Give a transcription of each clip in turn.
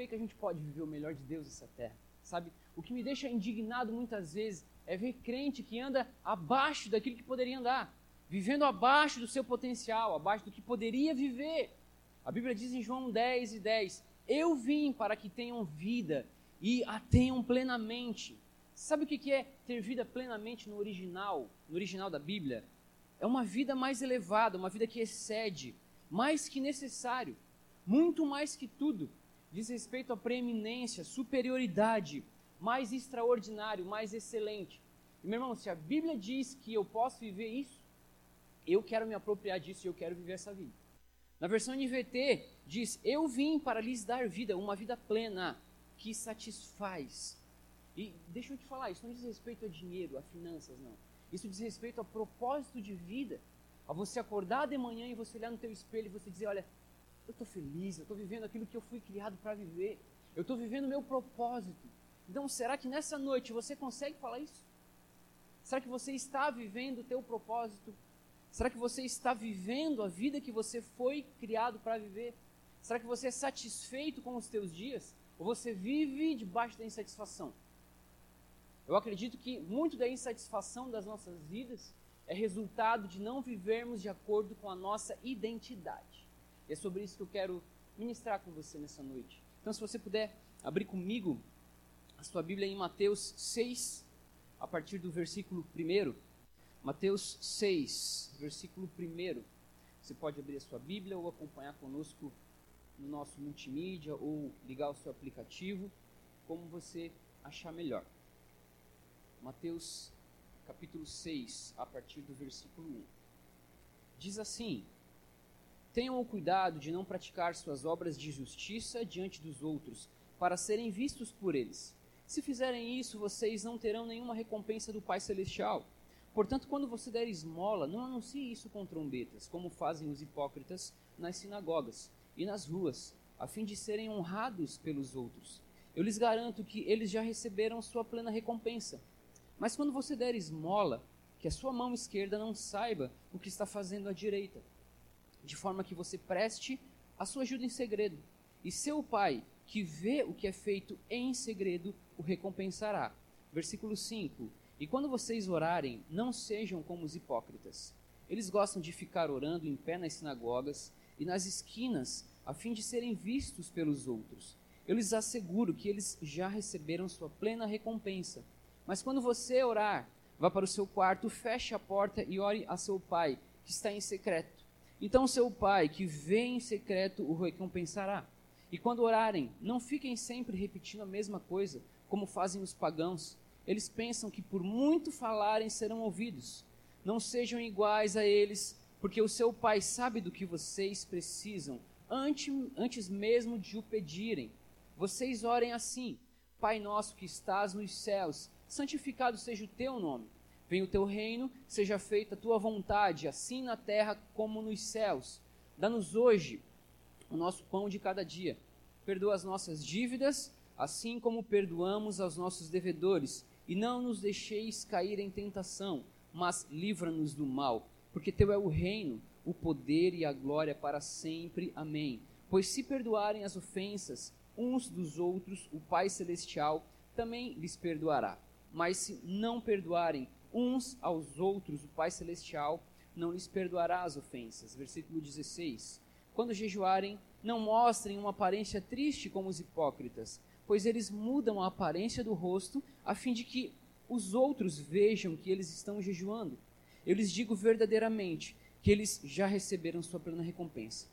creio que a gente pode viver o melhor de Deus nessa terra. Sabe? O que me deixa indignado muitas vezes é ver crente que anda abaixo daquilo que poderia andar, vivendo abaixo do seu potencial, abaixo do que poderia viver. A Bíblia diz em João 10 e 10: Eu vim para que tenham vida e a tenham plenamente. Sabe o que é ter vida plenamente no original, no original da Bíblia? É uma vida mais elevada, uma vida que excede, mais que necessário, muito mais que tudo. Diz respeito à preeminência, superioridade, mais extraordinário, mais excelente. E, meu irmão, se a Bíblia diz que eu posso viver isso, eu quero me apropriar disso e eu quero viver essa vida. Na versão NVT diz: Eu vim para lhes dar vida, uma vida plena, que satisfaz. E deixa eu te falar, isso não diz respeito a dinheiro, a finanças, não. Isso diz respeito a propósito de vida. A você acordar de manhã e você olhar no teu espelho e você dizer, olha, eu estou feliz, eu estou vivendo aquilo que eu fui criado para viver. Eu estou vivendo o meu propósito. Então, será que nessa noite você consegue falar isso? Será que você está vivendo o teu propósito? Será que você está vivendo a vida que você foi criado para viver? Será que você é satisfeito com os teus dias? Ou você vive debaixo da insatisfação? Eu acredito que muito da insatisfação das nossas vidas é resultado de não vivermos de acordo com a nossa identidade. E é sobre isso que eu quero ministrar com você nessa noite. Então, se você puder abrir comigo a sua Bíblia em Mateus 6, a partir do versículo 1. Mateus 6, versículo 1. Você pode abrir a sua Bíblia ou acompanhar conosco no nosso multimídia ou ligar o seu aplicativo, como você achar melhor. Mateus capítulo 6, a partir do versículo 1. Diz assim: Tenham o cuidado de não praticar suas obras de justiça diante dos outros, para serem vistos por eles. Se fizerem isso, vocês não terão nenhuma recompensa do Pai Celestial. Portanto, quando você der esmola, não anuncie isso com trombetas, como fazem os hipócritas nas sinagogas e nas ruas, a fim de serem honrados pelos outros. Eu lhes garanto que eles já receberam sua plena recompensa. Mas quando você der esmola, que a sua mão esquerda não saiba o que está fazendo a direita, de forma que você preste a sua ajuda em segredo. E seu pai, que vê o que é feito em segredo, o recompensará. Versículo 5: E quando vocês orarem, não sejam como os hipócritas. Eles gostam de ficar orando em pé nas sinagogas e nas esquinas, a fim de serem vistos pelos outros. Eu lhes asseguro que eles já receberam sua plena recompensa. Mas quando você orar, vá para o seu quarto, feche a porta e ore a seu pai, que está em secreto. Então seu pai, que vê em secreto, o recompensará. E quando orarem, não fiquem sempre repetindo a mesma coisa, como fazem os pagãos. Eles pensam que por muito falarem serão ouvidos. Não sejam iguais a eles, porque o seu pai sabe do que vocês precisam, antes, antes mesmo de o pedirem. Vocês orem assim: Pai nosso que estás nos céus, santificado seja o teu nome. Venha o teu reino, seja feita a tua vontade, assim na terra como nos céus. Dá-nos hoje o nosso pão de cada dia. Perdoa as nossas dívidas, assim como perdoamos aos nossos devedores. E não nos deixeis cair em tentação, mas livra-nos do mal. Porque teu é o reino, o poder e a glória para sempre. Amém. Pois se perdoarem as ofensas uns dos outros, o Pai Celestial também lhes perdoará. Mas se não perdoarem uns aos outros, o Pai Celestial não lhes perdoará as ofensas. Versículo 16. Quando jejuarem, não mostrem uma aparência triste como os hipócritas, pois eles mudam a aparência do rosto a fim de que os outros vejam que eles estão jejuando. Eu lhes digo verdadeiramente que eles já receberam sua plena recompensa.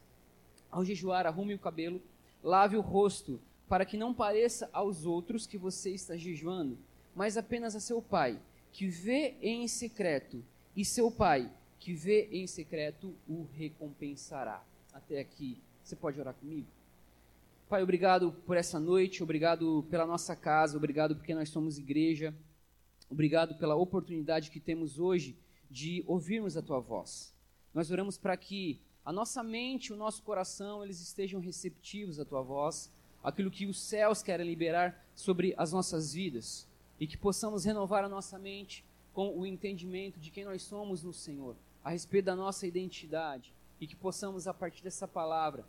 Ao jejuar, arrume o cabelo, lave o rosto, para que não pareça aos outros que você está jejuando, mas apenas a seu pai, que vê em secreto, e seu pai, que vê em secreto, o recompensará. Até aqui, você pode orar comigo? Pai, obrigado por essa noite, obrigado pela nossa casa, obrigado porque nós somos igreja, obrigado pela oportunidade que temos hoje de ouvirmos a tua voz. Nós oramos para que a nossa mente, o nosso coração, eles estejam receptivos à tua voz, aquilo que os céus querem liberar sobre as nossas vidas e que possamos renovar a nossa mente com o entendimento de quem nós somos no Senhor, a respeito da nossa identidade, e que possamos, a partir dessa palavra,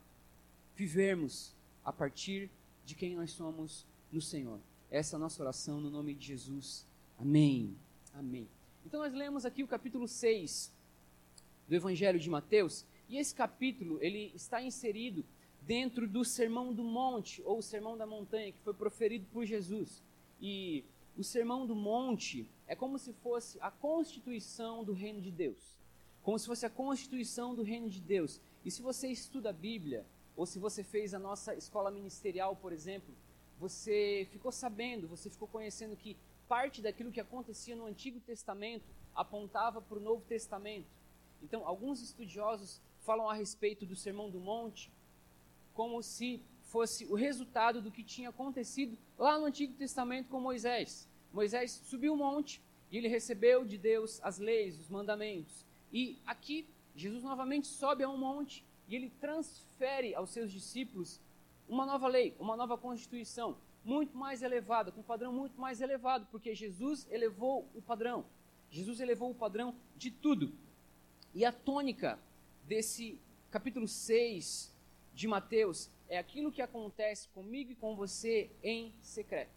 vivermos a partir de quem nós somos no Senhor. Essa é a nossa oração no nome de Jesus. Amém. Amém. Então nós lemos aqui o capítulo 6 do Evangelho de Mateus, e esse capítulo ele está inserido dentro do Sermão do Monte ou o Sermão da Montanha que foi proferido por Jesus. E o Sermão do Monte é como se fosse a constituição do reino de Deus. Como se fosse a constituição do reino de Deus. E se você estuda a Bíblia, ou se você fez a nossa escola ministerial, por exemplo, você ficou sabendo, você ficou conhecendo que parte daquilo que acontecia no Antigo Testamento apontava para o Novo Testamento. Então, alguns estudiosos falam a respeito do Sermão do Monte como se fosse o resultado do que tinha acontecido lá no Antigo Testamento com Moisés. Moisés subiu o monte e ele recebeu de Deus as leis, os mandamentos. E aqui, Jesus novamente sobe a um monte e ele transfere aos seus discípulos uma nova lei, uma nova constituição muito mais elevada, com um padrão muito mais elevado, porque Jesus elevou o padrão. Jesus elevou o padrão de tudo. E a tônica desse capítulo 6 de Mateus é aquilo que acontece comigo e com você em secreto.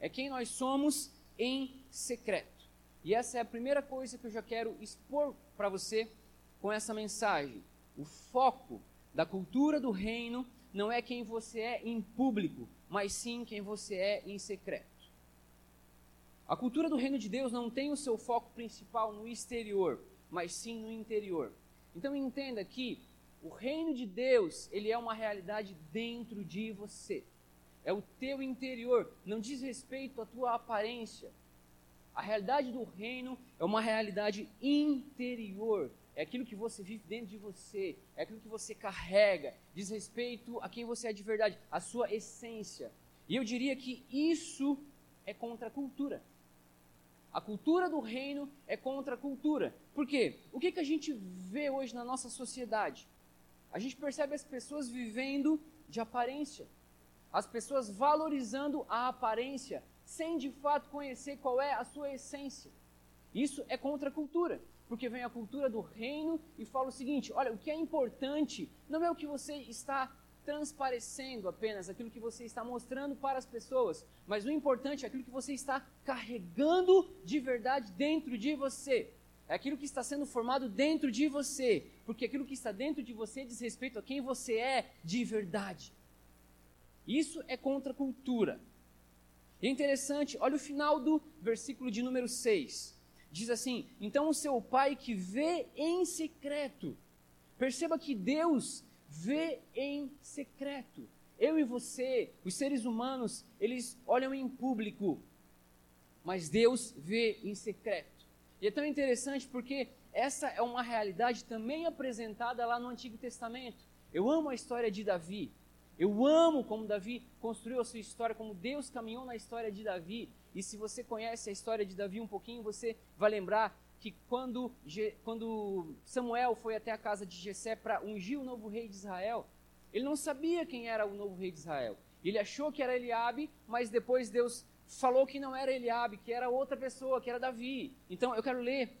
É quem nós somos em secreto. E essa é a primeira coisa que eu já quero expor para você com essa mensagem. O foco da cultura do reino não é quem você é em público, mas sim quem você é em secreto. A cultura do reino de Deus não tem o seu foco principal no exterior, mas sim no interior. Então entenda que o reino de Deus, ele é uma realidade dentro de você. É o teu interior, não diz respeito à tua aparência. A realidade do reino é uma realidade interior, é aquilo que você vive dentro de você, é aquilo que você carrega, diz respeito a quem você é de verdade, a sua essência. E eu diria que isso é contra a cultura. A cultura do reino é contra a cultura. Por quê? O que, que a gente vê hoje na nossa sociedade? A gente percebe as pessoas vivendo de aparência. As pessoas valorizando a aparência, sem de fato conhecer qual é a sua essência. Isso é contra a cultura porque vem a cultura do reino e fala o seguinte: olha, o que é importante não é o que você está transparecendo apenas, aquilo que você está mostrando para as pessoas, mas o importante é aquilo que você está carregando de verdade dentro de você. É aquilo que está sendo formado dentro de você, porque aquilo que está dentro de você diz respeito a quem você é de verdade. Isso é contra a cultura. E é interessante, olha o final do versículo de número 6 diz assim: então o seu pai que vê em secreto, perceba que Deus vê em secreto. Eu e você, os seres humanos, eles olham em público, mas Deus vê em secreto. E é tão interessante porque essa é uma realidade também apresentada lá no Antigo Testamento. Eu amo a história de Davi. Eu amo como Davi construiu a sua história, como Deus caminhou na história de Davi. E se você conhece a história de Davi um pouquinho, você vai lembrar que quando, quando Samuel foi até a casa de Jessé para ungir o novo rei de Israel, ele não sabia quem era o novo rei de Israel. Ele achou que era Eliabe, mas depois Deus falou que não era Eliabe, que era outra pessoa, que era Davi. Então eu quero ler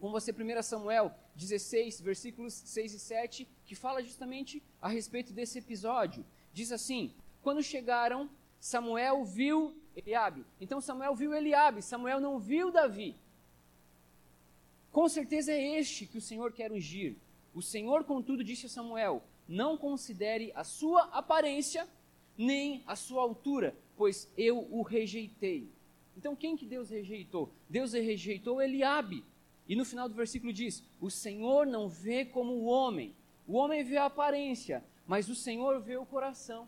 com você 1 Samuel 16, versículos 6 e 7, que fala justamente a respeito desse episódio. Diz assim: Quando chegaram, Samuel viu Eliabe. Então Samuel viu Eliabe, Samuel não viu Davi. Com certeza é este que o Senhor quer ungir. O Senhor, contudo, disse a Samuel: Não considere a sua aparência nem a sua altura, pois eu o rejeitei. Então quem que Deus rejeitou? Deus rejeitou Eliabe. E no final do versículo diz: O Senhor não vê como o homem. O homem vê a aparência, mas o Senhor vê o coração.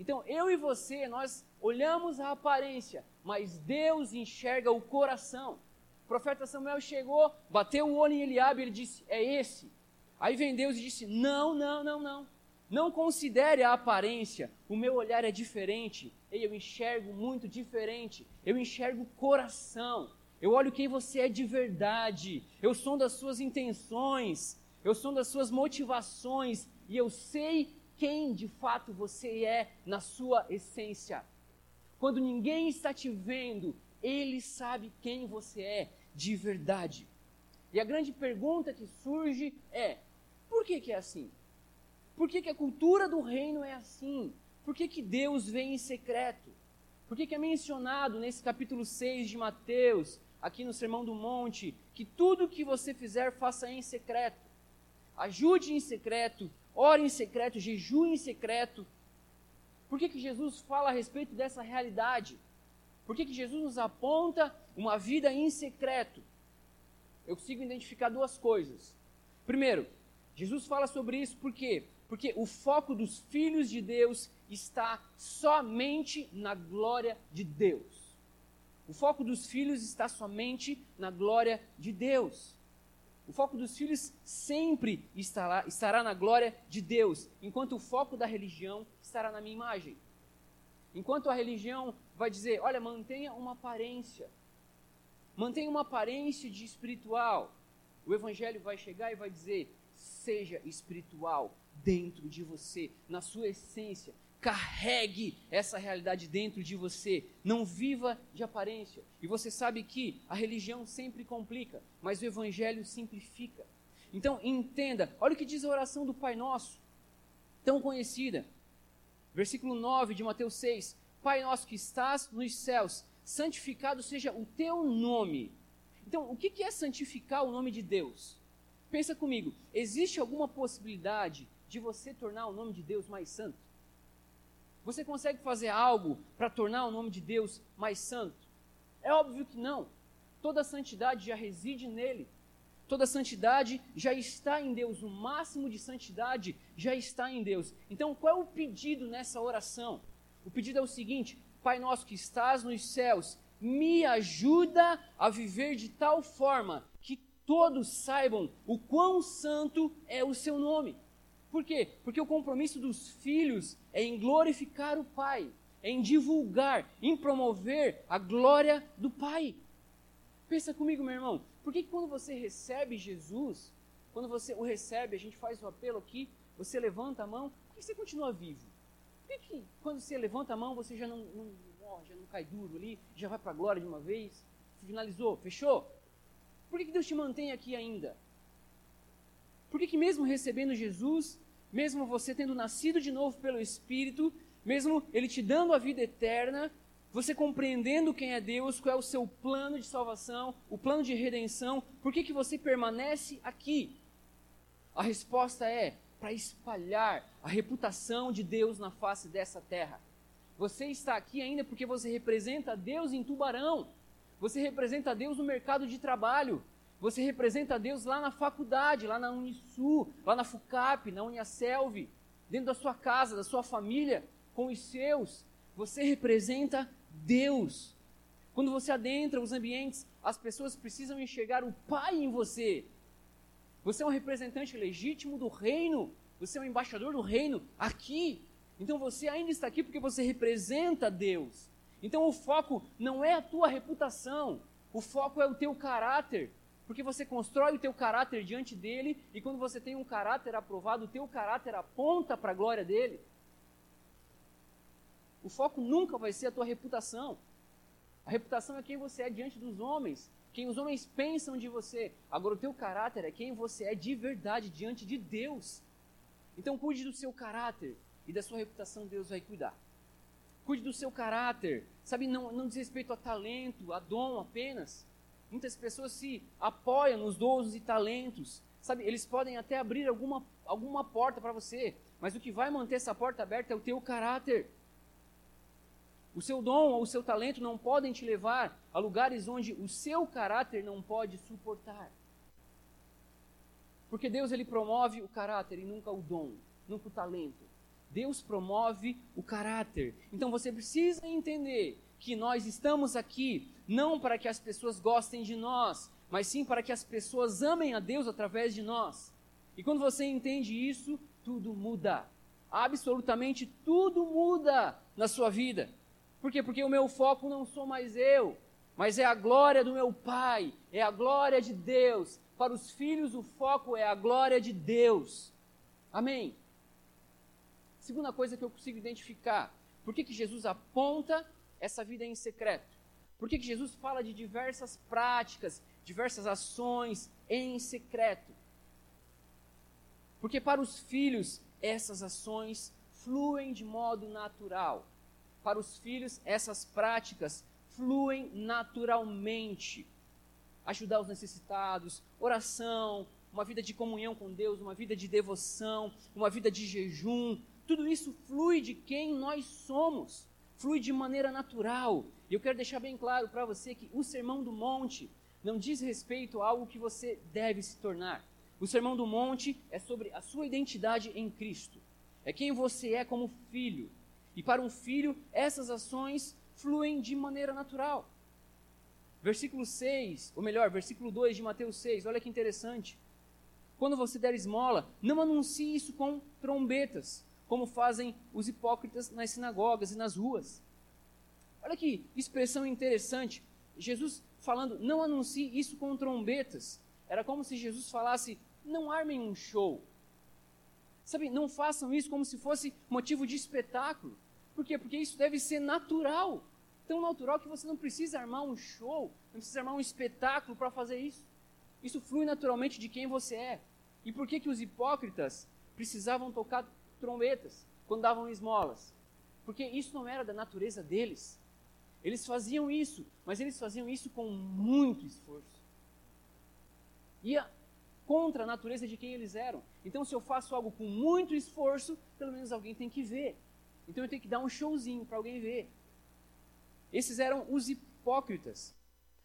Então, eu e você, nós olhamos a aparência, mas Deus enxerga o coração. O profeta Samuel chegou, bateu o olho em Eliabe e ele disse: É esse. Aí vem Deus e disse: Não, não, não, não. Não considere a aparência. O meu olhar é diferente. Eu enxergo muito diferente. Eu enxergo o coração. Eu olho quem você é de verdade. Eu sou das suas intenções. Eu sou das suas motivações. E eu sei quem de fato você é na sua essência. Quando ninguém está te vendo, ele sabe quem você é de verdade. E a grande pergunta que surge é: por que, que é assim? Por que, que a cultura do reino é assim? por que, que Deus vem em secreto? Por que, que é mencionado nesse capítulo 6 de Mateus, aqui no Sermão do Monte, que tudo que você fizer, faça em secreto? Ajude em secreto, ore em secreto, jejue em secreto. Por que, que Jesus fala a respeito dessa realidade? Por que, que Jesus nos aponta uma vida em secreto? Eu consigo identificar duas coisas. Primeiro, Jesus fala sobre isso por quê? Porque o foco dos filhos de Deus está somente na glória de Deus. O foco dos filhos está somente na glória de Deus. O foco dos filhos sempre estará, estará na glória de Deus, enquanto o foco da religião estará na minha imagem. Enquanto a religião vai dizer, olha, mantenha uma aparência, mantenha uma aparência de espiritual, o evangelho vai chegar e vai dizer, seja espiritual dentro de você, na sua essência, carregue essa realidade dentro de você. Não viva de aparência. E você sabe que a religião sempre complica, mas o evangelho simplifica. Então entenda, olha o que diz a oração do Pai Nosso, tão conhecida. Versículo 9 de Mateus 6: Pai nosso que estás nos céus, santificado seja o teu nome. Então, o que é santificar o nome de Deus? Pensa comigo, existe alguma possibilidade de você tornar o nome de Deus mais santo? Você consegue fazer algo para tornar o nome de Deus mais santo? É óbvio que não. Toda santidade já reside nele. Toda santidade já está em Deus. O máximo de santidade já está em Deus. Então, qual é o pedido nessa oração? O pedido é o seguinte: Pai nosso que estás nos céus, me ajuda a viver de tal forma que todos saibam o quão santo é o seu nome. Por quê? Porque o compromisso dos filhos é em glorificar o Pai, é em divulgar, em promover a glória do Pai. Pensa comigo, meu irmão, por que quando você recebe Jesus, quando você o recebe, a gente faz o apelo aqui, você levanta a mão, por que você continua vivo? Por que, que quando você levanta a mão você já não, não morre, já não cai duro ali, já vai para a glória de uma vez? Finalizou, fechou? Por que, que Deus te mantém aqui ainda? Por que, que mesmo recebendo Jesus, mesmo você tendo nascido de novo pelo Espírito, mesmo Ele te dando a vida eterna, você compreendendo quem é Deus, qual é o seu plano de salvação, o plano de redenção, por que, que você permanece aqui? A resposta é para espalhar a reputação de Deus na face dessa terra. Você está aqui ainda porque você representa Deus em Tubarão. Você representa Deus no mercado de trabalho. Você representa Deus lá na faculdade, lá na Unisul, lá na FUCAP, na Uniaselv, dentro da sua casa, da sua família, com os seus. Você representa Deus. Quando você adentra os ambientes, as pessoas precisam enxergar o Pai em você. Você é um representante legítimo do reino. Você é um embaixador do reino aqui. Então você ainda está aqui porque você representa Deus. Então o foco não é a tua reputação, o foco é o teu caráter, porque você constrói o teu caráter diante dele, e quando você tem um caráter aprovado, o teu caráter aponta para a glória dele. O foco nunca vai ser a tua reputação. A reputação é quem você é diante dos homens, quem os homens pensam de você. Agora, o teu caráter é quem você é de verdade diante de Deus. Então, cuide do seu caráter e da sua reputação, Deus vai cuidar. Cuide do seu caráter, sabe? Não, não diz respeito a talento, a dom apenas. Muitas pessoas se apoiam nos dons e talentos. Sabe, eles podem até abrir alguma, alguma porta para você, mas o que vai manter essa porta aberta é o teu caráter. O seu dom ou o seu talento não podem te levar a lugares onde o seu caráter não pode suportar. Porque Deus ele promove o caráter e nunca o dom, nunca o talento. Deus promove o caráter. Então você precisa entender que nós estamos aqui não para que as pessoas gostem de nós, mas sim para que as pessoas amem a Deus através de nós. E quando você entende isso, tudo muda. Absolutamente tudo muda na sua vida. Por quê? Porque o meu foco não sou mais eu, mas é a glória do meu Pai, é a glória de Deus. Para os filhos, o foco é a glória de Deus. Amém? Segunda coisa que eu consigo identificar: por que, que Jesus aponta essa vida em secreto? Por que, que Jesus fala de diversas práticas, diversas ações em secreto? Porque para os filhos, essas ações fluem de modo natural. Para os filhos, essas práticas fluem naturalmente. Ajudar os necessitados, oração, uma vida de comunhão com Deus, uma vida de devoção, uma vida de jejum, tudo isso flui de quem nós somos, flui de maneira natural. E eu quero deixar bem claro para você que o Sermão do Monte não diz respeito a algo que você deve se tornar. O Sermão do Monte é sobre a sua identidade em Cristo. É quem você é como filho. E para um filho, essas ações fluem de maneira natural. Versículo 6, ou melhor, versículo 2 de Mateus 6, olha que interessante. Quando você der esmola, não anuncie isso com trombetas, como fazem os hipócritas nas sinagogas e nas ruas. Olha que expressão interessante. Jesus falando, não anuncie isso com trombetas. Era como se Jesus falasse, não armem um show. Sabe, não façam isso como se fosse motivo de espetáculo. Por quê? Porque isso deve ser natural. Tão natural que você não precisa armar um show, não precisa armar um espetáculo para fazer isso. Isso flui naturalmente de quem você é. E por que, que os hipócritas precisavam tocar trombetas quando davam esmolas? Porque isso não era da natureza deles. Eles faziam isso, mas eles faziam isso com muito esforço. Ia contra a natureza de quem eles eram. Então, se eu faço algo com muito esforço, pelo menos alguém tem que ver. Então, eu tenho que dar um showzinho para alguém ver. Esses eram os hipócritas.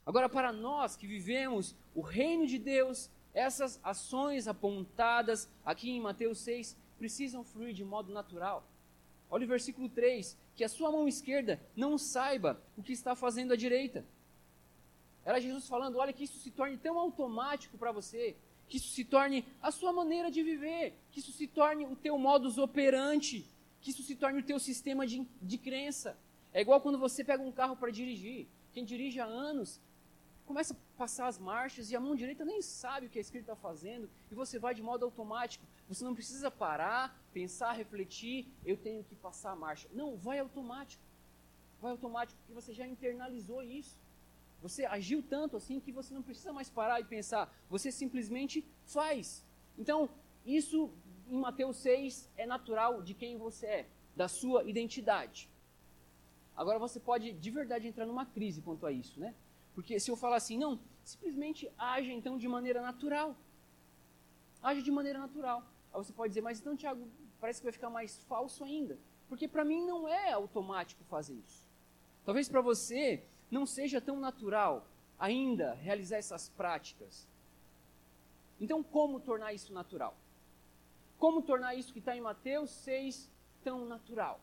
Agora, para nós que vivemos o reino de Deus, essas ações apontadas aqui em Mateus 6 precisam fluir de modo natural. Olha o versículo 3: que a sua mão esquerda não saiba o que está fazendo a direita. Era Jesus falando: olha, que isso se torne tão automático para você, que isso se torne a sua maneira de viver, que isso se torne o teu modus operandi, que isso se torne o teu sistema de, de crença. É igual quando você pega um carro para dirigir. Quem dirige há anos começa a passar as marchas e a mão direita nem sabe o que a esquerda está fazendo e você vai de modo automático. Você não precisa parar, pensar, refletir, eu tenho que passar a marcha. Não, vai automático. Vai automático porque você já internalizou isso. Você agiu tanto assim que você não precisa mais parar e pensar, você simplesmente faz. Então, isso em Mateus 6 é natural de quem você é, da sua identidade. Agora você pode de verdade entrar numa crise quanto a isso, né? Porque se eu falar assim, não, simplesmente age então de maneira natural. Age de maneira natural. Aí você pode dizer, mas então, Tiago, parece que vai ficar mais falso ainda. Porque para mim não é automático fazer isso. Talvez para você não seja tão natural ainda realizar essas práticas. Então, como tornar isso natural? Como tornar isso que está em Mateus 6 tão natural?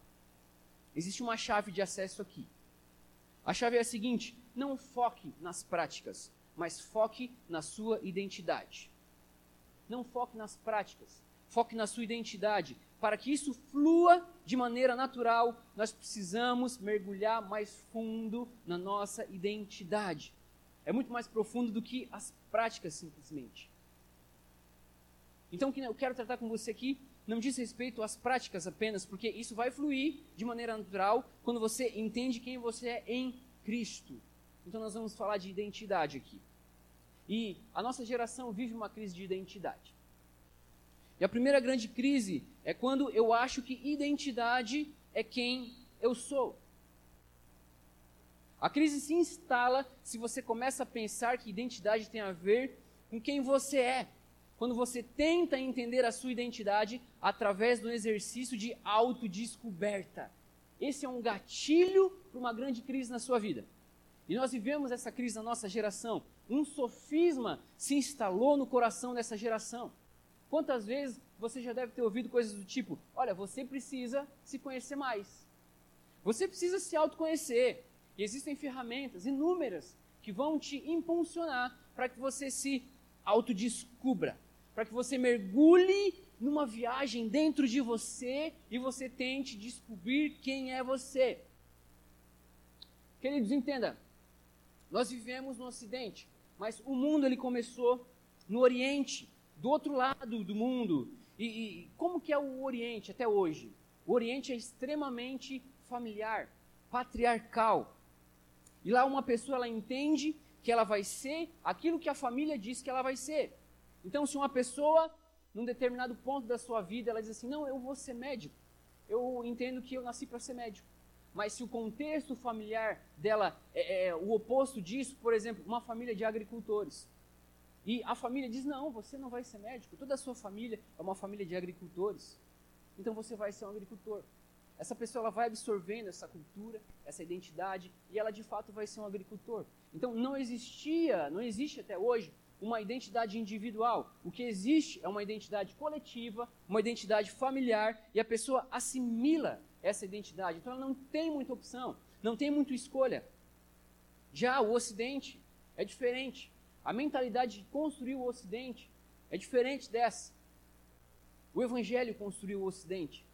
Existe uma chave de acesso aqui. A chave é a seguinte: não foque nas práticas, mas foque na sua identidade. Não foque nas práticas, foque na sua identidade. Para que isso flua de maneira natural, nós precisamos mergulhar mais fundo na nossa identidade. É muito mais profundo do que as práticas, simplesmente. Então, o que eu quero tratar com você aqui não diz respeito às práticas apenas, porque isso vai fluir de maneira natural quando você entende quem você é em Cristo. Então nós vamos falar de identidade aqui. E a nossa geração vive uma crise de identidade. E a primeira grande crise é quando eu acho que identidade é quem eu sou. A crise se instala se você começa a pensar que identidade tem a ver com quem você é. Quando você tenta entender a sua identidade através do exercício de autodescoberta. Esse é um gatilho para uma grande crise na sua vida. E nós vivemos essa crise na nossa geração. Um sofisma se instalou no coração dessa geração. Quantas vezes você já deve ter ouvido coisas do tipo: olha, você precisa se conhecer mais. Você precisa se autoconhecer. E existem ferramentas inúmeras que vão te impulsionar para que você se autodescubra, para que você mergulhe numa viagem dentro de você e você tente descobrir quem é você. Queridos, entenda, nós vivemos no Ocidente, mas o mundo ele começou no Oriente, do outro lado do mundo. E, e como que é o Oriente até hoje? O Oriente é extremamente familiar, patriarcal. E lá uma pessoa ela entende que ela vai ser aquilo que a família diz que ela vai ser. Então, se uma pessoa, num determinado ponto da sua vida, ela diz assim: Não, eu vou ser médico. eu entendo que eu nasci para ser médico. Mas se o contexto familiar dela é, é, o oposto disso, por exemplo, uma família de agricultores. E a família diz: não, você não vai ser médico, toda a sua família é uma família de agricultores. Então você vai ser um agricultor. Essa pessoa ela vai absorvendo essa cultura, essa identidade, e ela de fato vai ser um agricultor. Então não existia, não existe até hoje, uma identidade individual. O que existe é uma identidade coletiva, uma identidade familiar, e a pessoa assimila essa identidade. Então ela não tem muita opção, não tem muita escolha. Já o Ocidente é diferente. A mentalidade de construir o Ocidente é diferente dessa. O Evangelho construiu o Ocidente.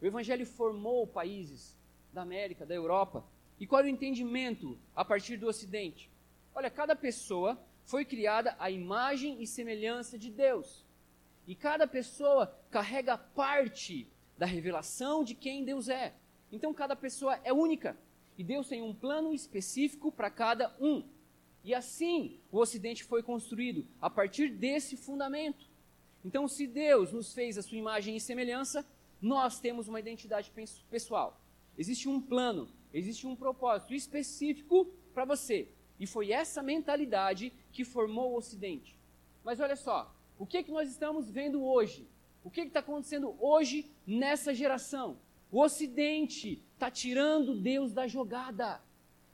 O Evangelho formou países da América, da Europa. E qual é o entendimento a partir do Ocidente? Olha, cada pessoa foi criada à imagem e semelhança de Deus. E cada pessoa carrega parte da revelação de quem Deus é. Então cada pessoa é única. E Deus tem um plano específico para cada um. E assim o Ocidente foi construído, a partir desse fundamento. Então, se Deus nos fez a sua imagem e semelhança, nós temos uma identidade pessoal. Existe um plano, existe um propósito específico para você. E foi essa mentalidade que formou o Ocidente. Mas olha só, o que, que nós estamos vendo hoje? O que está acontecendo hoje nessa geração? O Ocidente está tirando Deus da jogada.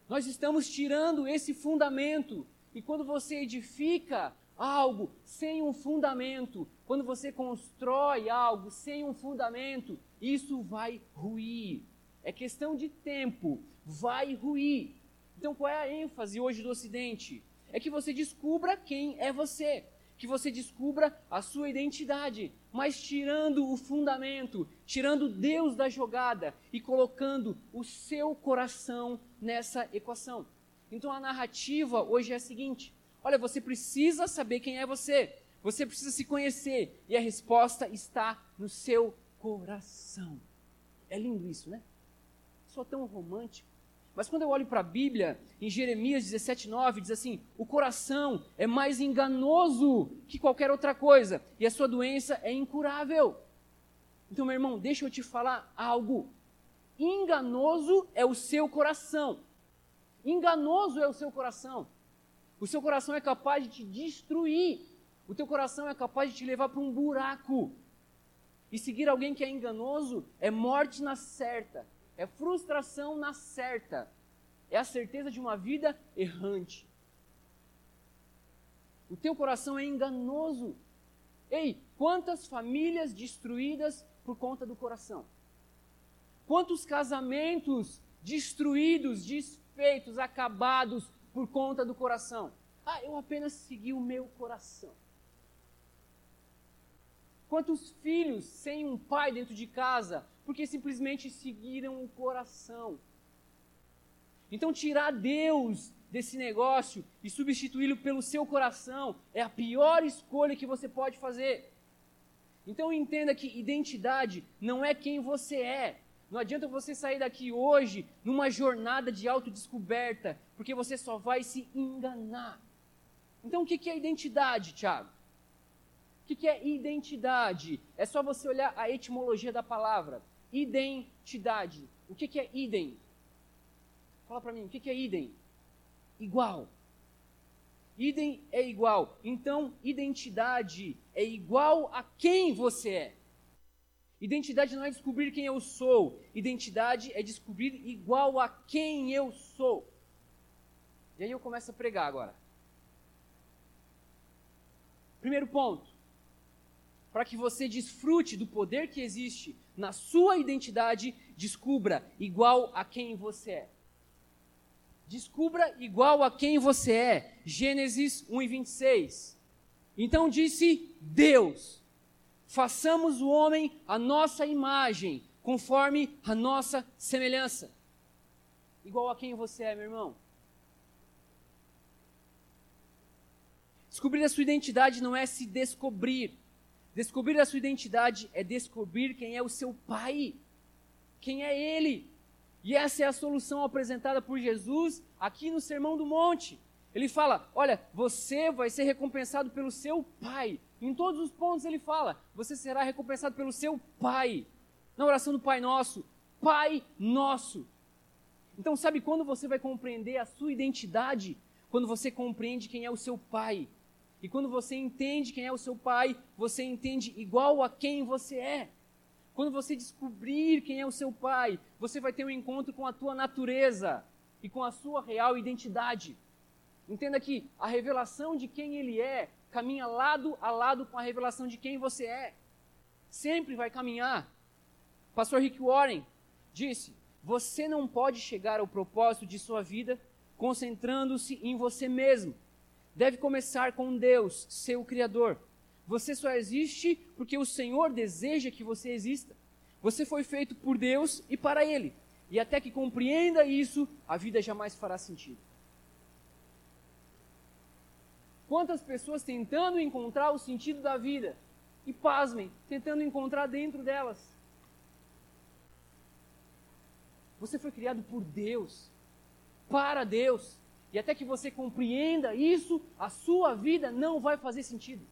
Nós estamos tirando esse fundamento. E quando você edifica algo sem um fundamento, quando você constrói algo sem um fundamento, isso vai ruir. É questão de tempo, vai ruir. Então qual é a ênfase hoje do Ocidente? É que você descubra quem é você, que você descubra a sua identidade, mas tirando o fundamento, tirando Deus da jogada e colocando o seu coração nessa equação. Então a narrativa hoje é a seguinte: Olha, você precisa saber quem é você. Você precisa se conhecer. E a resposta está no seu coração. É lindo isso, né? Sou tão romântico. Mas quando eu olho para a Bíblia, em Jeremias 17,9, diz assim: o coração é mais enganoso que qualquer outra coisa, e a sua doença é incurável. Então, meu irmão, deixa eu te falar algo. Enganoso é o seu coração. Enganoso é o seu coração. O seu coração é capaz de te destruir. O teu coração é capaz de te levar para um buraco. E seguir alguém que é enganoso é morte na certa, é frustração na certa, é a certeza de uma vida errante. O teu coração é enganoso. Ei, quantas famílias destruídas por conta do coração? Quantos casamentos destruídos, desfeitos, acabados por conta do coração. Ah, eu apenas segui o meu coração. Quantos filhos sem um pai dentro de casa porque simplesmente seguiram o coração? Então, tirar Deus desse negócio e substituí-lo pelo seu coração é a pior escolha que você pode fazer. Então, entenda que identidade não é quem você é, não adianta você sair daqui hoje numa jornada de autodescoberta, porque você só vai se enganar. Então, o que é identidade, Tiago? O que é identidade? É só você olhar a etimologia da palavra. Identidade. O que é idem? Fala para mim, o que é idem? Igual. Idem é igual. Então, identidade é igual a quem você é. Identidade não é descobrir quem eu sou. Identidade é descobrir igual a quem eu sou. E aí eu começo a pregar agora. Primeiro ponto. Para que você desfrute do poder que existe na sua identidade, descubra igual a quem você é. Descubra igual a quem você é. Gênesis 1 e 26. Então disse Deus: façamos o homem a nossa imagem, conforme a nossa semelhança. Igual a quem você é, meu irmão. Descobrir a sua identidade não é se descobrir. Descobrir a sua identidade é descobrir quem é o seu pai, quem é ele. E essa é a solução apresentada por Jesus aqui no Sermão do Monte. Ele fala: Olha, você vai ser recompensado pelo seu pai. Em todos os pontos ele fala: Você será recompensado pelo seu pai. Na oração do Pai Nosso, Pai Nosso. Então, sabe quando você vai compreender a sua identidade? Quando você compreende quem é o seu Pai. E quando você entende quem é o seu Pai, você entende igual a quem você é. Quando você descobrir quem é o seu Pai, você vai ter um encontro com a tua natureza e com a sua real identidade. Entenda que a revelação de quem Ele é caminha lado a lado com a revelação de quem você é. Sempre vai caminhar. Pastor Rick Warren disse: Você não pode chegar ao propósito de sua vida concentrando-se em você mesmo. Deve começar com Deus, seu Criador. Você só existe porque o Senhor deseja que você exista. Você foi feito por Deus e para Ele. E até que compreenda isso, a vida jamais fará sentido. Quantas pessoas tentando encontrar o sentido da vida e, pasmem, tentando encontrar dentro delas. Você foi criado por Deus, para Deus. E até que você compreenda isso, a sua vida não vai fazer sentido.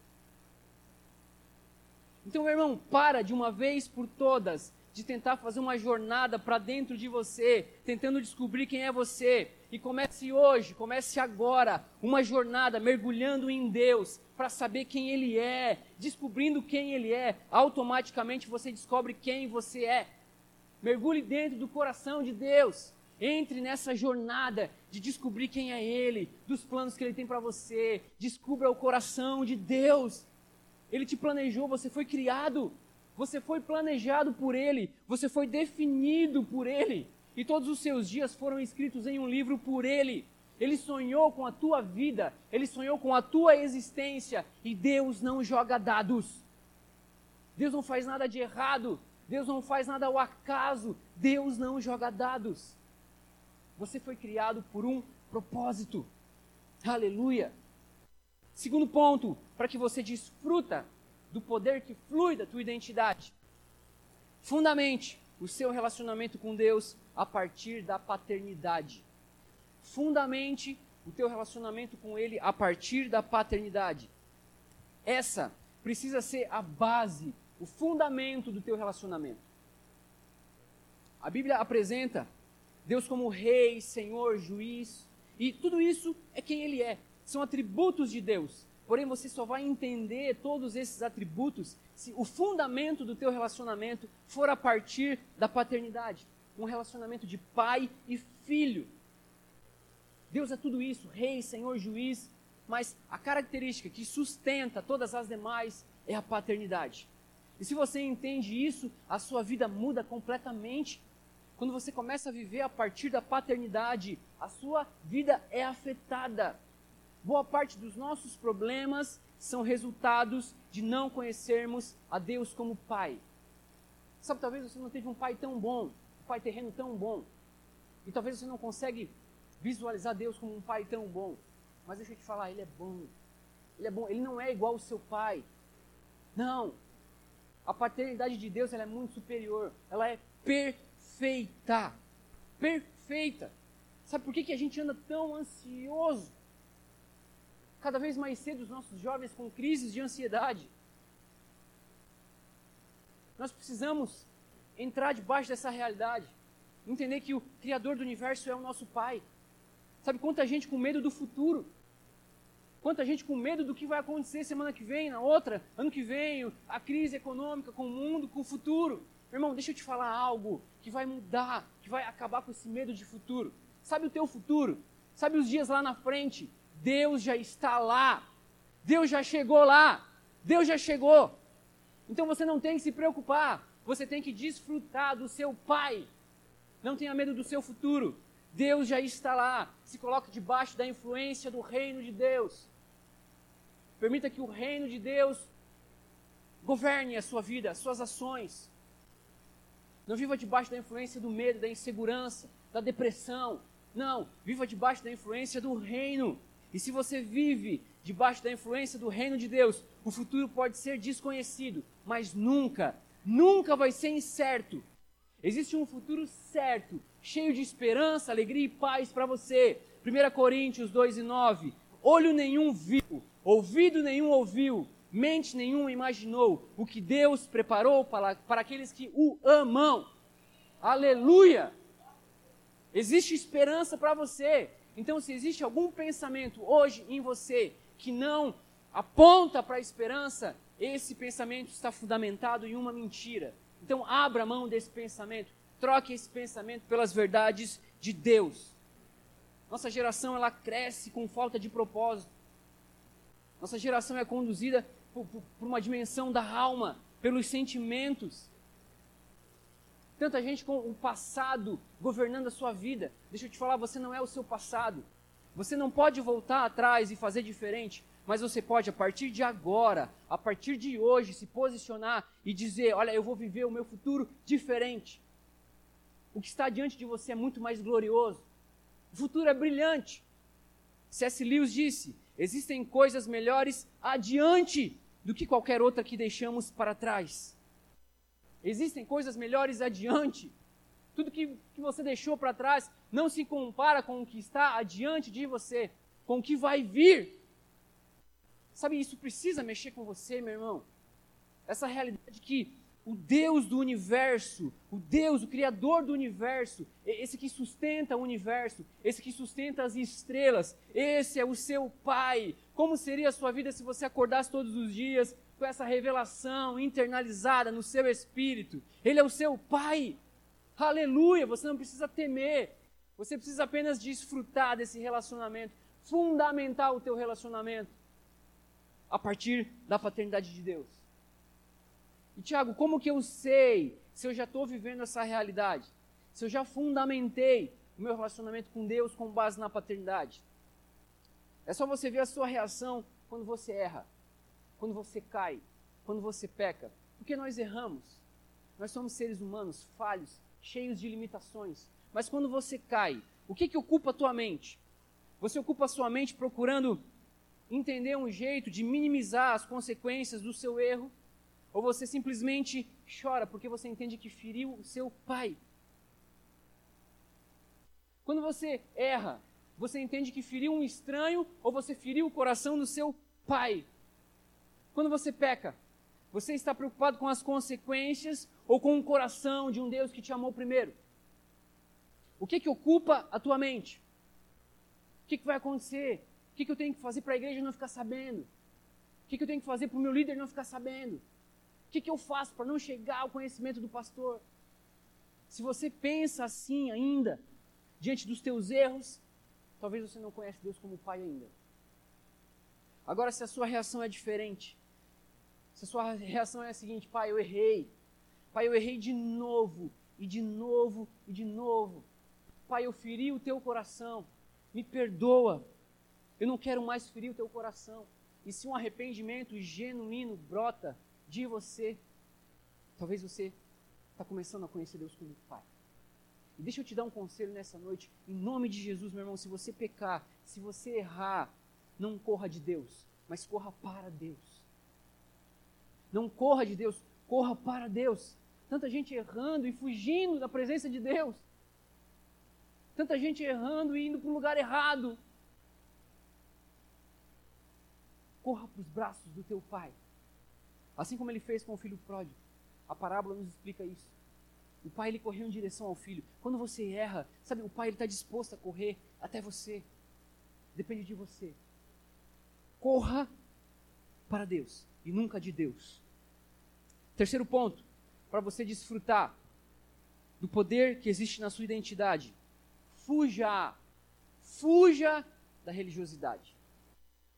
Então, meu irmão, para de uma vez por todas de tentar fazer uma jornada para dentro de você, tentando descobrir quem é você. E comece hoje, comece agora, uma jornada mergulhando em Deus, para saber quem Ele é, descobrindo quem Ele é. Automaticamente você descobre quem você é. Mergulhe dentro do coração de Deus. Entre nessa jornada de descobrir quem é Ele, dos planos que Ele tem para você. Descubra o coração de Deus. Ele te planejou, você foi criado você foi planejado por Ele, você foi definido por Ele, e todos os seus dias foram escritos em um livro por Ele. Ele sonhou com a tua vida, Ele sonhou com a tua existência, e Deus não joga dados. Deus não faz nada de errado, Deus não faz nada ao acaso, Deus não joga dados. Você foi criado por um propósito. Aleluia. Segundo ponto, para que você desfruta do poder que flui da tua identidade. Fundamente o seu relacionamento com Deus a partir da paternidade. Fundamente o teu relacionamento com Ele a partir da paternidade. Essa precisa ser a base, o fundamento do teu relacionamento. A Bíblia apresenta Deus como Rei, Senhor, Juiz, e tudo isso é quem Ele é. São atributos de Deus. Porém, você só vai entender todos esses atributos se o fundamento do teu relacionamento for a partir da paternidade. Um relacionamento de pai e filho. Deus é tudo isso, rei, senhor, juiz, mas a característica que sustenta todas as demais é a paternidade. E se você entende isso, a sua vida muda completamente. Quando você começa a viver a partir da paternidade, a sua vida é afetada boa parte dos nossos problemas são resultados de não conhecermos a Deus como Pai. Sabe, talvez você não teve um pai tão bom, um pai terreno tão bom, e talvez você não consegue visualizar Deus como um pai tão bom. Mas deixa eu te falar, ele é bom. Ele é bom, ele não é igual ao seu pai. Não. A paternidade de Deus ela é muito superior. Ela é perfeita. Perfeita. Sabe por que, que a gente anda tão ansioso? cada vez mais cedo os nossos jovens com crises de ansiedade. Nós precisamos entrar debaixo dessa realidade, entender que o Criador do universo é o nosso Pai. Sabe quanta gente com medo do futuro? Quanta gente com medo do que vai acontecer semana que vem, na outra, ano que vem, a crise econômica com o mundo, com o futuro. Meu irmão, deixa eu te falar algo que vai mudar, que vai acabar com esse medo de futuro. Sabe o teu futuro? Sabe os dias lá na frente? Deus já está lá. Deus já chegou lá. Deus já chegou. Então você não tem que se preocupar. Você tem que desfrutar do seu Pai. Não tenha medo do seu futuro. Deus já está lá. Se coloque debaixo da influência do reino de Deus. Permita que o reino de Deus governe a sua vida, as suas ações. Não viva debaixo da influência do medo, da insegurança, da depressão. Não, viva debaixo da influência do reino. E se você vive debaixo da influência do reino de Deus, o futuro pode ser desconhecido, mas nunca, nunca vai ser incerto. Existe um futuro certo, cheio de esperança, alegria e paz para você. 1 Coríntios 2 e 9. Olho nenhum viu, ouvido nenhum ouviu, mente nenhuma imaginou o que Deus preparou para, para aqueles que o amam. Aleluia! Existe esperança para você. Então, se existe algum pensamento hoje em você que não aponta para a esperança, esse pensamento está fundamentado em uma mentira. Então, abra mão desse pensamento, troque esse pensamento pelas verdades de Deus. Nossa geração ela cresce com falta de propósito. Nossa geração é conduzida por, por, por uma dimensão da alma, pelos sentimentos. Tanta gente com o passado governando a sua vida. Deixa eu te falar, você não é o seu passado. Você não pode voltar atrás e fazer diferente, mas você pode, a partir de agora, a partir de hoje, se posicionar e dizer: Olha, eu vou viver o meu futuro diferente. O que está diante de você é muito mais glorioso. O futuro é brilhante. C.S. Lewis disse: existem coisas melhores adiante do que qualquer outra que deixamos para trás. Existem coisas melhores adiante. Tudo que, que você deixou para trás não se compara com o que está adiante de você, com o que vai vir. Sabe, isso precisa mexer com você, meu irmão. Essa realidade que o Deus do universo, o Deus, o Criador do universo, esse que sustenta o universo, esse que sustenta as estrelas, esse é o seu Pai. Como seria a sua vida se você acordasse todos os dias com essa revelação internalizada no seu espírito. Ele é o seu Pai. Aleluia! Você não precisa temer. Você precisa apenas desfrutar desse relacionamento, fundamentar o teu relacionamento a partir da paternidade de Deus. E Tiago, como que eu sei se eu já estou vivendo essa realidade? Se eu já fundamentei o meu relacionamento com Deus com base na paternidade? É só você ver a sua reação quando você erra quando você cai, quando você peca. Porque nós erramos. Nós somos seres humanos falhos, cheios de limitações. Mas quando você cai, o que, que ocupa a tua mente? Você ocupa a sua mente procurando entender um jeito de minimizar as consequências do seu erro? Ou você simplesmente chora porque você entende que feriu o seu pai? Quando você erra, você entende que feriu um estranho ou você feriu o coração do seu pai? Quando você peca, você está preocupado com as consequências ou com o coração de um Deus que te amou primeiro? O que, que ocupa a tua mente? O que, que vai acontecer? O que, que eu tenho que fazer para a igreja não ficar sabendo? O que, que eu tenho que fazer para o meu líder não ficar sabendo? O que, que eu faço para não chegar ao conhecimento do pastor? Se você pensa assim ainda, diante dos teus erros, talvez você não conhece Deus como Pai ainda. Agora, se a sua reação é diferente, se a sua reação é a seguinte, pai, eu errei. Pai, eu errei de novo, e de novo, e de novo. Pai, eu feri o teu coração. Me perdoa. Eu não quero mais ferir o teu coração. E se um arrependimento genuíno brota de você, talvez você está começando a conhecer Deus como Pai. E deixa eu te dar um conselho nessa noite, em nome de Jesus, meu irmão. Se você pecar, se você errar, não corra de Deus, mas corra para Deus. Não corra de Deus, corra para Deus. Tanta gente errando e fugindo da presença de Deus. Tanta gente errando e indo para o lugar errado. Corra para os braços do teu pai. Assim como ele fez com o filho pródigo. A parábola nos explica isso. O pai ele correu em direção ao filho. Quando você erra, sabe, o pai está disposto a correr até você. Depende de você. Corra para Deus e nunca de Deus. Terceiro ponto, para você desfrutar do poder que existe na sua identidade. Fuja, fuja da religiosidade.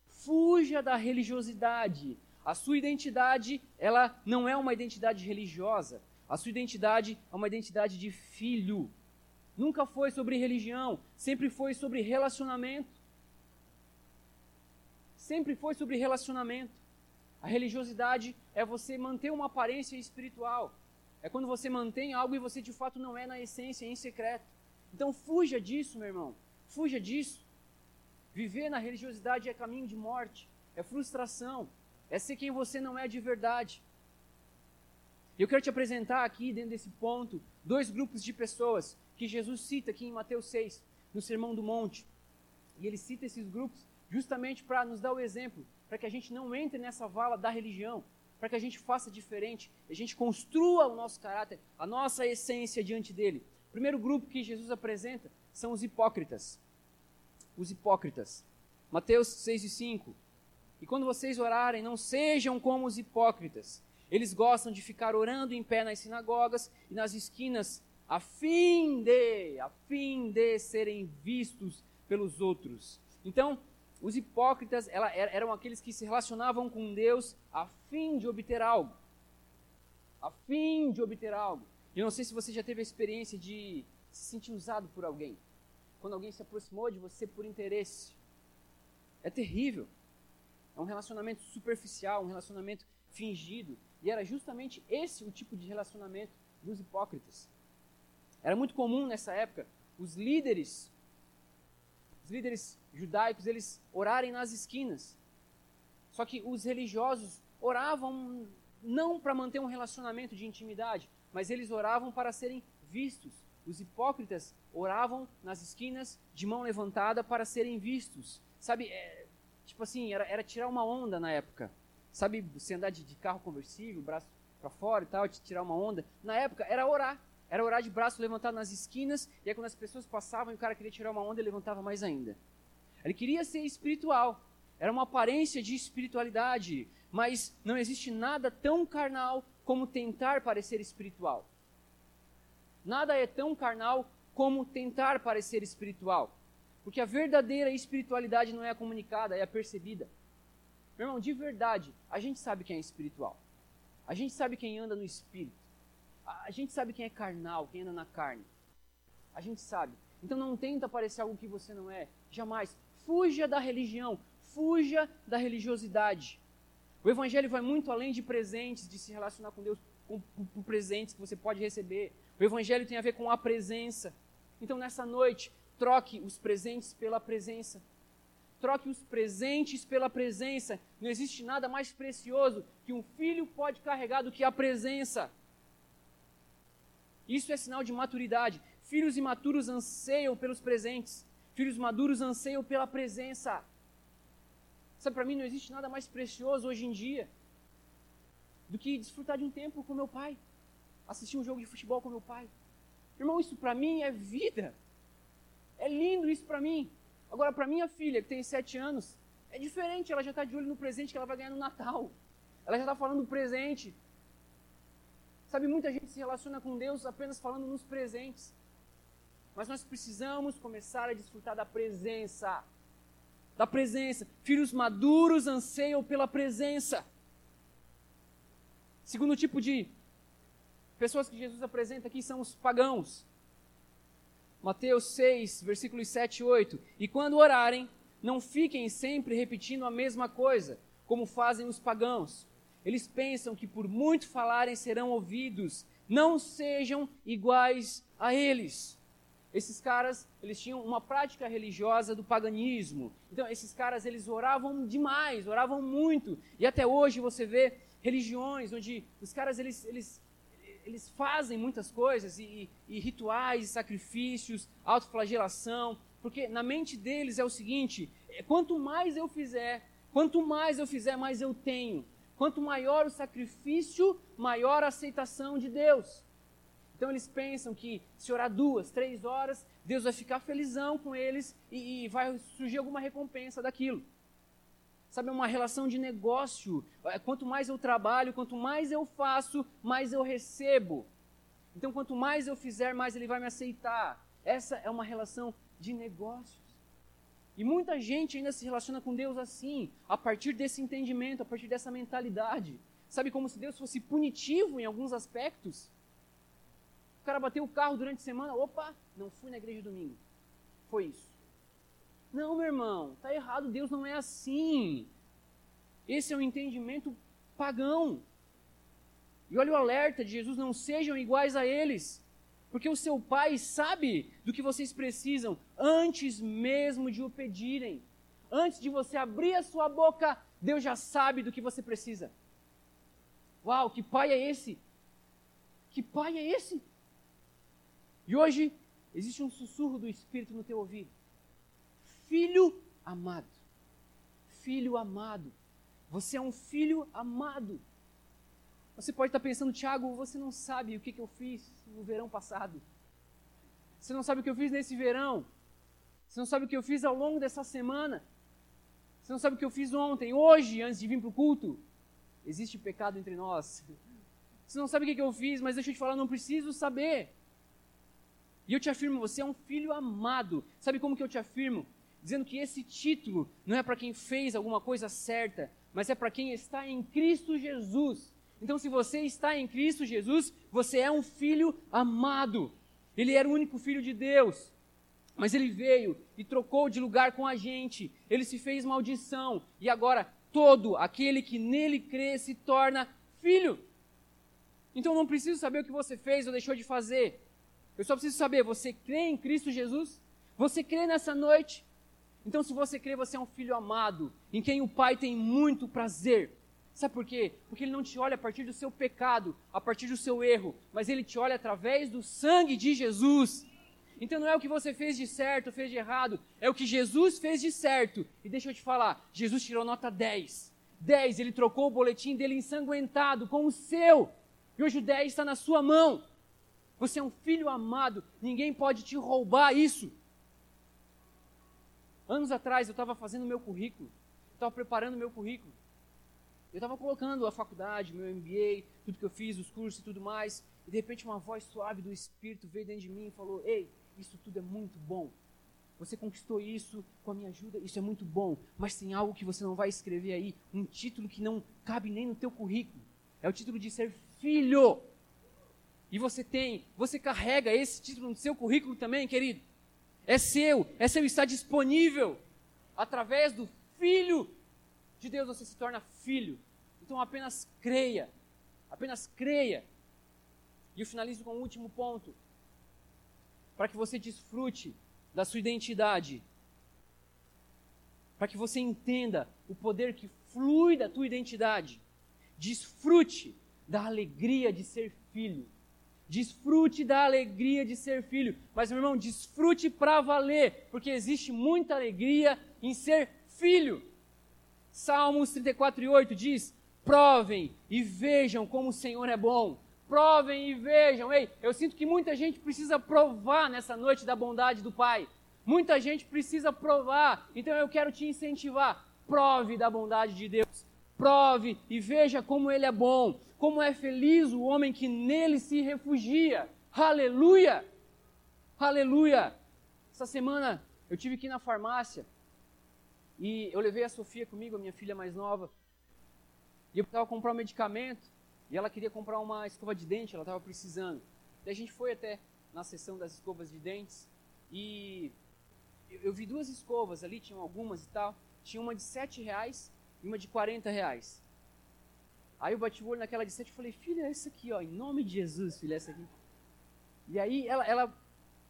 Fuja da religiosidade. A sua identidade, ela não é uma identidade religiosa. A sua identidade é uma identidade de filho. Nunca foi sobre religião, sempre foi sobre relacionamento. Sempre foi sobre relacionamento. A religiosidade é você manter uma aparência espiritual. É quando você mantém algo e você de fato não é na essência, é em secreto. Então fuja disso, meu irmão. Fuja disso. Viver na religiosidade é caminho de morte, é frustração, é ser quem você não é de verdade. Eu quero te apresentar aqui, dentro desse ponto, dois grupos de pessoas que Jesus cita aqui em Mateus 6, no Sermão do Monte. E ele cita esses grupos justamente para nos dar o exemplo, para que a gente não entre nessa vala da religião, para que a gente faça diferente, a gente construa o nosso caráter, a nossa essência diante dele. O primeiro grupo que Jesus apresenta são os hipócritas. Os hipócritas. Mateus 6 e 5. E quando vocês orarem, não sejam como os hipócritas. Eles gostam de ficar orando em pé nas sinagogas e nas esquinas, a fim de, a fim de serem vistos pelos outros. Então, os hipócritas ela, eram aqueles que se relacionavam com Deus a fim de obter algo. A fim de obter algo. Eu não sei se você já teve a experiência de se sentir usado por alguém. Quando alguém se aproximou de você por interesse. É terrível. É um relacionamento superficial, um relacionamento fingido. E era justamente esse o tipo de relacionamento dos hipócritas. Era muito comum nessa época os líderes, os líderes judaicos, eles orarem nas esquinas. Só que os religiosos oravam não para manter um relacionamento de intimidade, mas eles oravam para serem vistos. Os hipócritas oravam nas esquinas de mão levantada para serem vistos. Sabe, é, tipo assim, era, era, tirar uma onda na época. Sabe, você andar de, de carro conversível, braço para fora e tal, te tirar uma onda. Na época era orar. Era orar de braço levantado nas esquinas, e aí quando as pessoas passavam e o cara queria tirar uma onda, ele levantava mais ainda. Ele queria ser espiritual. Era uma aparência de espiritualidade, mas não existe nada tão carnal como tentar parecer espiritual. Nada é tão carnal como tentar parecer espiritual. Porque a verdadeira espiritualidade não é comunicada, é percebida. Meu irmão, de verdade, a gente sabe quem é espiritual. A gente sabe quem anda no espírito. A gente sabe quem é carnal, quem anda na carne. A gente sabe. Então não tenta parecer algo que você não é. Jamais. Fuja da religião. Fuja da religiosidade. O evangelho vai muito além de presentes, de se relacionar com Deus com, com presentes que você pode receber. O evangelho tem a ver com a presença. Então nessa noite, troque os presentes pela presença. Troque os presentes pela presença. Não existe nada mais precioso que um filho pode carregar do que a presença. Isso é sinal de maturidade. Filhos imaturos anseiam pelos presentes. Filhos maduros anseiam pela presença. Sabe, para mim não existe nada mais precioso hoje em dia do que desfrutar de um tempo com meu pai, assistir um jogo de futebol com meu pai. Irmão, isso para mim é vida. É lindo isso para mim. Agora, para minha filha, que tem sete anos, é diferente. Ela já está de olho no presente que ela vai ganhar no Natal. Ela já está falando do presente. Sabe, muita gente se relaciona com Deus apenas falando nos presentes. Mas nós precisamos começar a desfrutar da presença. Da presença. Filhos maduros anseiam pela presença. Segundo tipo de pessoas que Jesus apresenta aqui são os pagãos. Mateus 6, versículos 7 e 8. E quando orarem, não fiquem sempre repetindo a mesma coisa, como fazem os pagãos. Eles pensam que por muito falarem serão ouvidos. Não sejam iguais a eles. Esses caras, eles tinham uma prática religiosa do paganismo. Então, esses caras, eles oravam demais, oravam muito. E até hoje você vê religiões onde os caras, eles, eles eles fazem muitas coisas, e, e rituais, e sacrifícios, autoflagelação, porque na mente deles é o seguinte: é, quanto mais eu fizer, quanto mais eu fizer, mais eu tenho. Quanto maior o sacrifício, maior a aceitação de Deus. Então eles pensam que se orar duas, três horas, Deus vai ficar felizão com eles e, e vai surgir alguma recompensa daquilo. Sabe, é uma relação de negócio. É, quanto mais eu trabalho, quanto mais eu faço, mais eu recebo. Então, quanto mais eu fizer, mais ele vai me aceitar. Essa é uma relação de negócios. E muita gente ainda se relaciona com Deus assim, a partir desse entendimento, a partir dessa mentalidade. Sabe, como se Deus fosse punitivo em alguns aspectos. O cara bateu o carro durante a semana, opa, não fui na igreja domingo. Foi isso. Não, meu irmão, está errado, Deus não é assim. Esse é um entendimento pagão. E olha o alerta de Jesus: não sejam iguais a eles, porque o seu Pai sabe do que vocês precisam antes mesmo de o pedirem. Antes de você abrir a sua boca, Deus já sabe do que você precisa. Uau, que pai é esse? Que pai é esse? E hoje existe um sussurro do Espírito no teu ouvido filho amado. filho amado. Você é um filho amado. Você pode estar pensando, Tiago, você não sabe o que, eu fiz no verão passado. Você não sabe o que eu fiz nesse verão. Você não sabe o que eu fiz ao longo dessa semana. Você não sabe o que eu fiz ontem, hoje, antes de vir para o culto. Existe pecado entre nós. Você não sabe o que eu fiz, mas deixa eu te falar, não preciso saber. E eu te afirmo, você é um filho amado. Sabe como que eu te afirmo? Dizendo que esse título não é para quem fez alguma coisa certa, mas é para quem está em Cristo Jesus. Então, se você está em Cristo Jesus, você é um filho amado. Ele era o único filho de Deus. Mas ele veio e trocou de lugar com a gente. Ele se fez maldição. E agora todo aquele que nele crê se torna filho. Então não preciso saber o que você fez ou deixou de fazer. Eu só preciso saber, você crê em Cristo Jesus? Você crê nessa noite? Então, se você crê, você é um filho amado, em quem o Pai tem muito prazer. Sabe por quê? Porque Ele não te olha a partir do seu pecado, a partir do seu erro, mas Ele te olha através do sangue de Jesus. Então não é o que você fez de certo, fez de errado, é o que Jesus fez de certo. E deixa eu te falar, Jesus tirou nota 10. 10, ele trocou o boletim dele ensanguentado com o seu. E hoje o 10 está na sua mão. Você é um filho amado, ninguém pode te roubar isso. Anos atrás eu estava fazendo meu currículo, estava preparando meu currículo. Eu estava colocando a faculdade, meu MBA, tudo que eu fiz, os cursos e tudo mais. E de repente uma voz suave do Espírito veio dentro de mim e falou: Ei, isso tudo é muito bom. Você conquistou isso com a minha ajuda, isso é muito bom. Mas tem algo que você não vai escrever aí, um título que não cabe nem no teu currículo. É o título de ser filho. E você tem, você carrega esse título no seu currículo também, querido. É seu, é seu, está disponível. Através do Filho de Deus você se torna filho. Então apenas creia, apenas creia. E eu finalizo com o um último ponto para que você desfrute da sua identidade, para que você entenda o poder que flui da tua identidade. Desfrute da alegria de ser filho. Desfrute da alegria de ser filho. Mas, meu irmão, desfrute para valer, porque existe muita alegria em ser filho. Salmos 34 e 8 diz: Provem e vejam como o Senhor é bom provem e vejam. Ei, eu sinto que muita gente precisa provar nessa noite da bondade do Pai. Muita gente precisa provar. Então eu quero te incentivar. Prove da bondade de Deus. Prove e veja como Ele é bom. Como é feliz o homem que nele se refugia. Aleluia! Aleluia! Essa semana eu tive que ir na farmácia e eu levei a Sofia comigo, a minha filha mais nova. E eu precisava comprar um medicamento. E ela queria comprar uma escova de dente, ela estava precisando. Daí a gente foi até na seção das escovas de dentes e eu, vi duas escovas ali, tinham algumas e tal. Tinha uma de 7 reais e uma de 40 reais. Aí eu bati o olho naquela de 7 e falei, filha, é essa aqui, ó, em nome de Jesus, filha, essa aqui. E aí ela, ela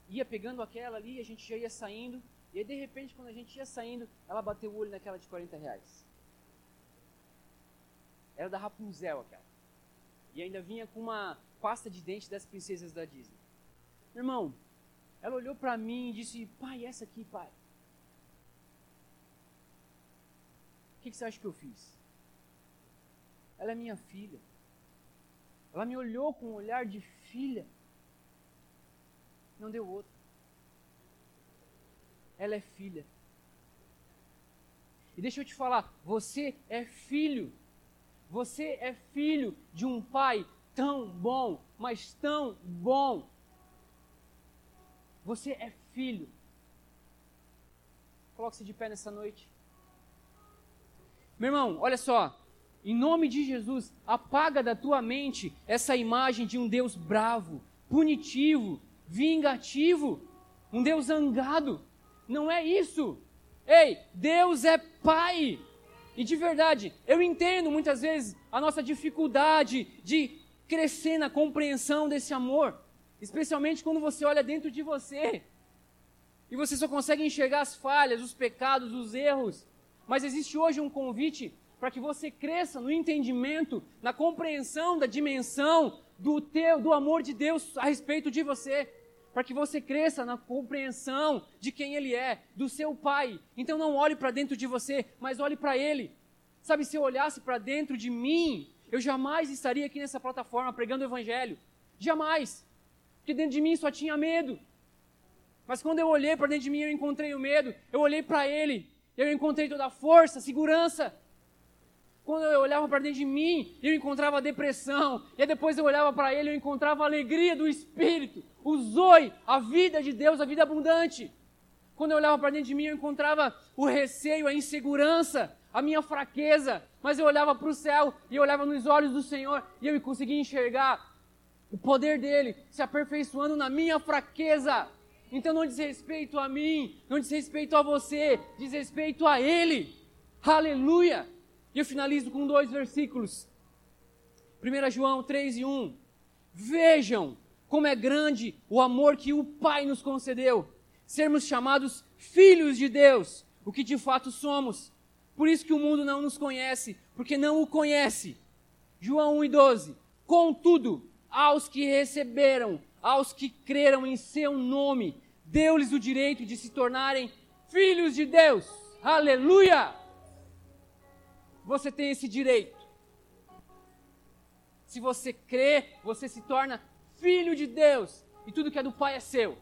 ia pegando aquela ali, a gente já ia saindo. E aí, de repente, quando a gente ia saindo, ela bateu o olho naquela de 40 reais. Era da Rapunzel aquela. E ainda vinha com uma pasta de dente das princesas da Disney. Irmão, ela olhou para mim e disse: Pai, essa aqui, pai. O que, que você acha que eu fiz? Ela é minha filha. Ela me olhou com um olhar de filha. Não deu outro. Ela é filha. E deixa eu te falar, você é filho. Você é filho de um pai tão bom, mas tão bom. Você é filho. Coloque-se de pé nessa noite. Meu irmão, olha só. Em nome de Jesus, apaga da tua mente essa imagem de um Deus bravo, punitivo, vingativo, um Deus zangado. Não é isso. Ei, Deus é Pai. E de verdade, eu entendo muitas vezes a nossa dificuldade de crescer na compreensão desse amor, especialmente quando você olha dentro de você e você só consegue enxergar as falhas, os pecados, os erros. Mas existe hoje um convite para que você cresça no entendimento, na compreensão da dimensão do teu, do amor de Deus a respeito de você para que você cresça na compreensão de quem Ele é, do seu Pai. Então não olhe para dentro de você, mas olhe para Ele. Sabe, se eu olhasse para dentro de mim, eu jamais estaria aqui nessa plataforma pregando o Evangelho. Jamais. Porque dentro de mim só tinha medo. Mas quando eu olhei para dentro de mim, eu encontrei o medo. Eu olhei para Ele, eu encontrei toda a força, segurança. Quando eu olhava para dentro de mim, eu encontrava depressão. E depois eu olhava para ele, eu encontrava a alegria do Espírito, o a vida de Deus, a vida abundante. Quando eu olhava para dentro de mim, eu encontrava o receio, a insegurança, a minha fraqueza. Mas eu olhava para o céu e eu olhava nos olhos do Senhor e eu conseguia enxergar o poder dele se aperfeiçoando na minha fraqueza. Então não diz respeito a mim, não diz respeito a você, diz respeito a Ele. Aleluia! E eu finalizo com dois versículos. 1 João 3 e 1. Vejam como é grande o amor que o Pai nos concedeu. Sermos chamados filhos de Deus, o que de fato somos. Por isso que o mundo não nos conhece, porque não o conhece. João 1 e 12. Contudo, aos que receberam, aos que creram em seu nome, deu-lhes o direito de se tornarem filhos de Deus. Aleluia! Você tem esse direito. Se você crê, você se torna filho de Deus. E tudo que é do Pai é seu.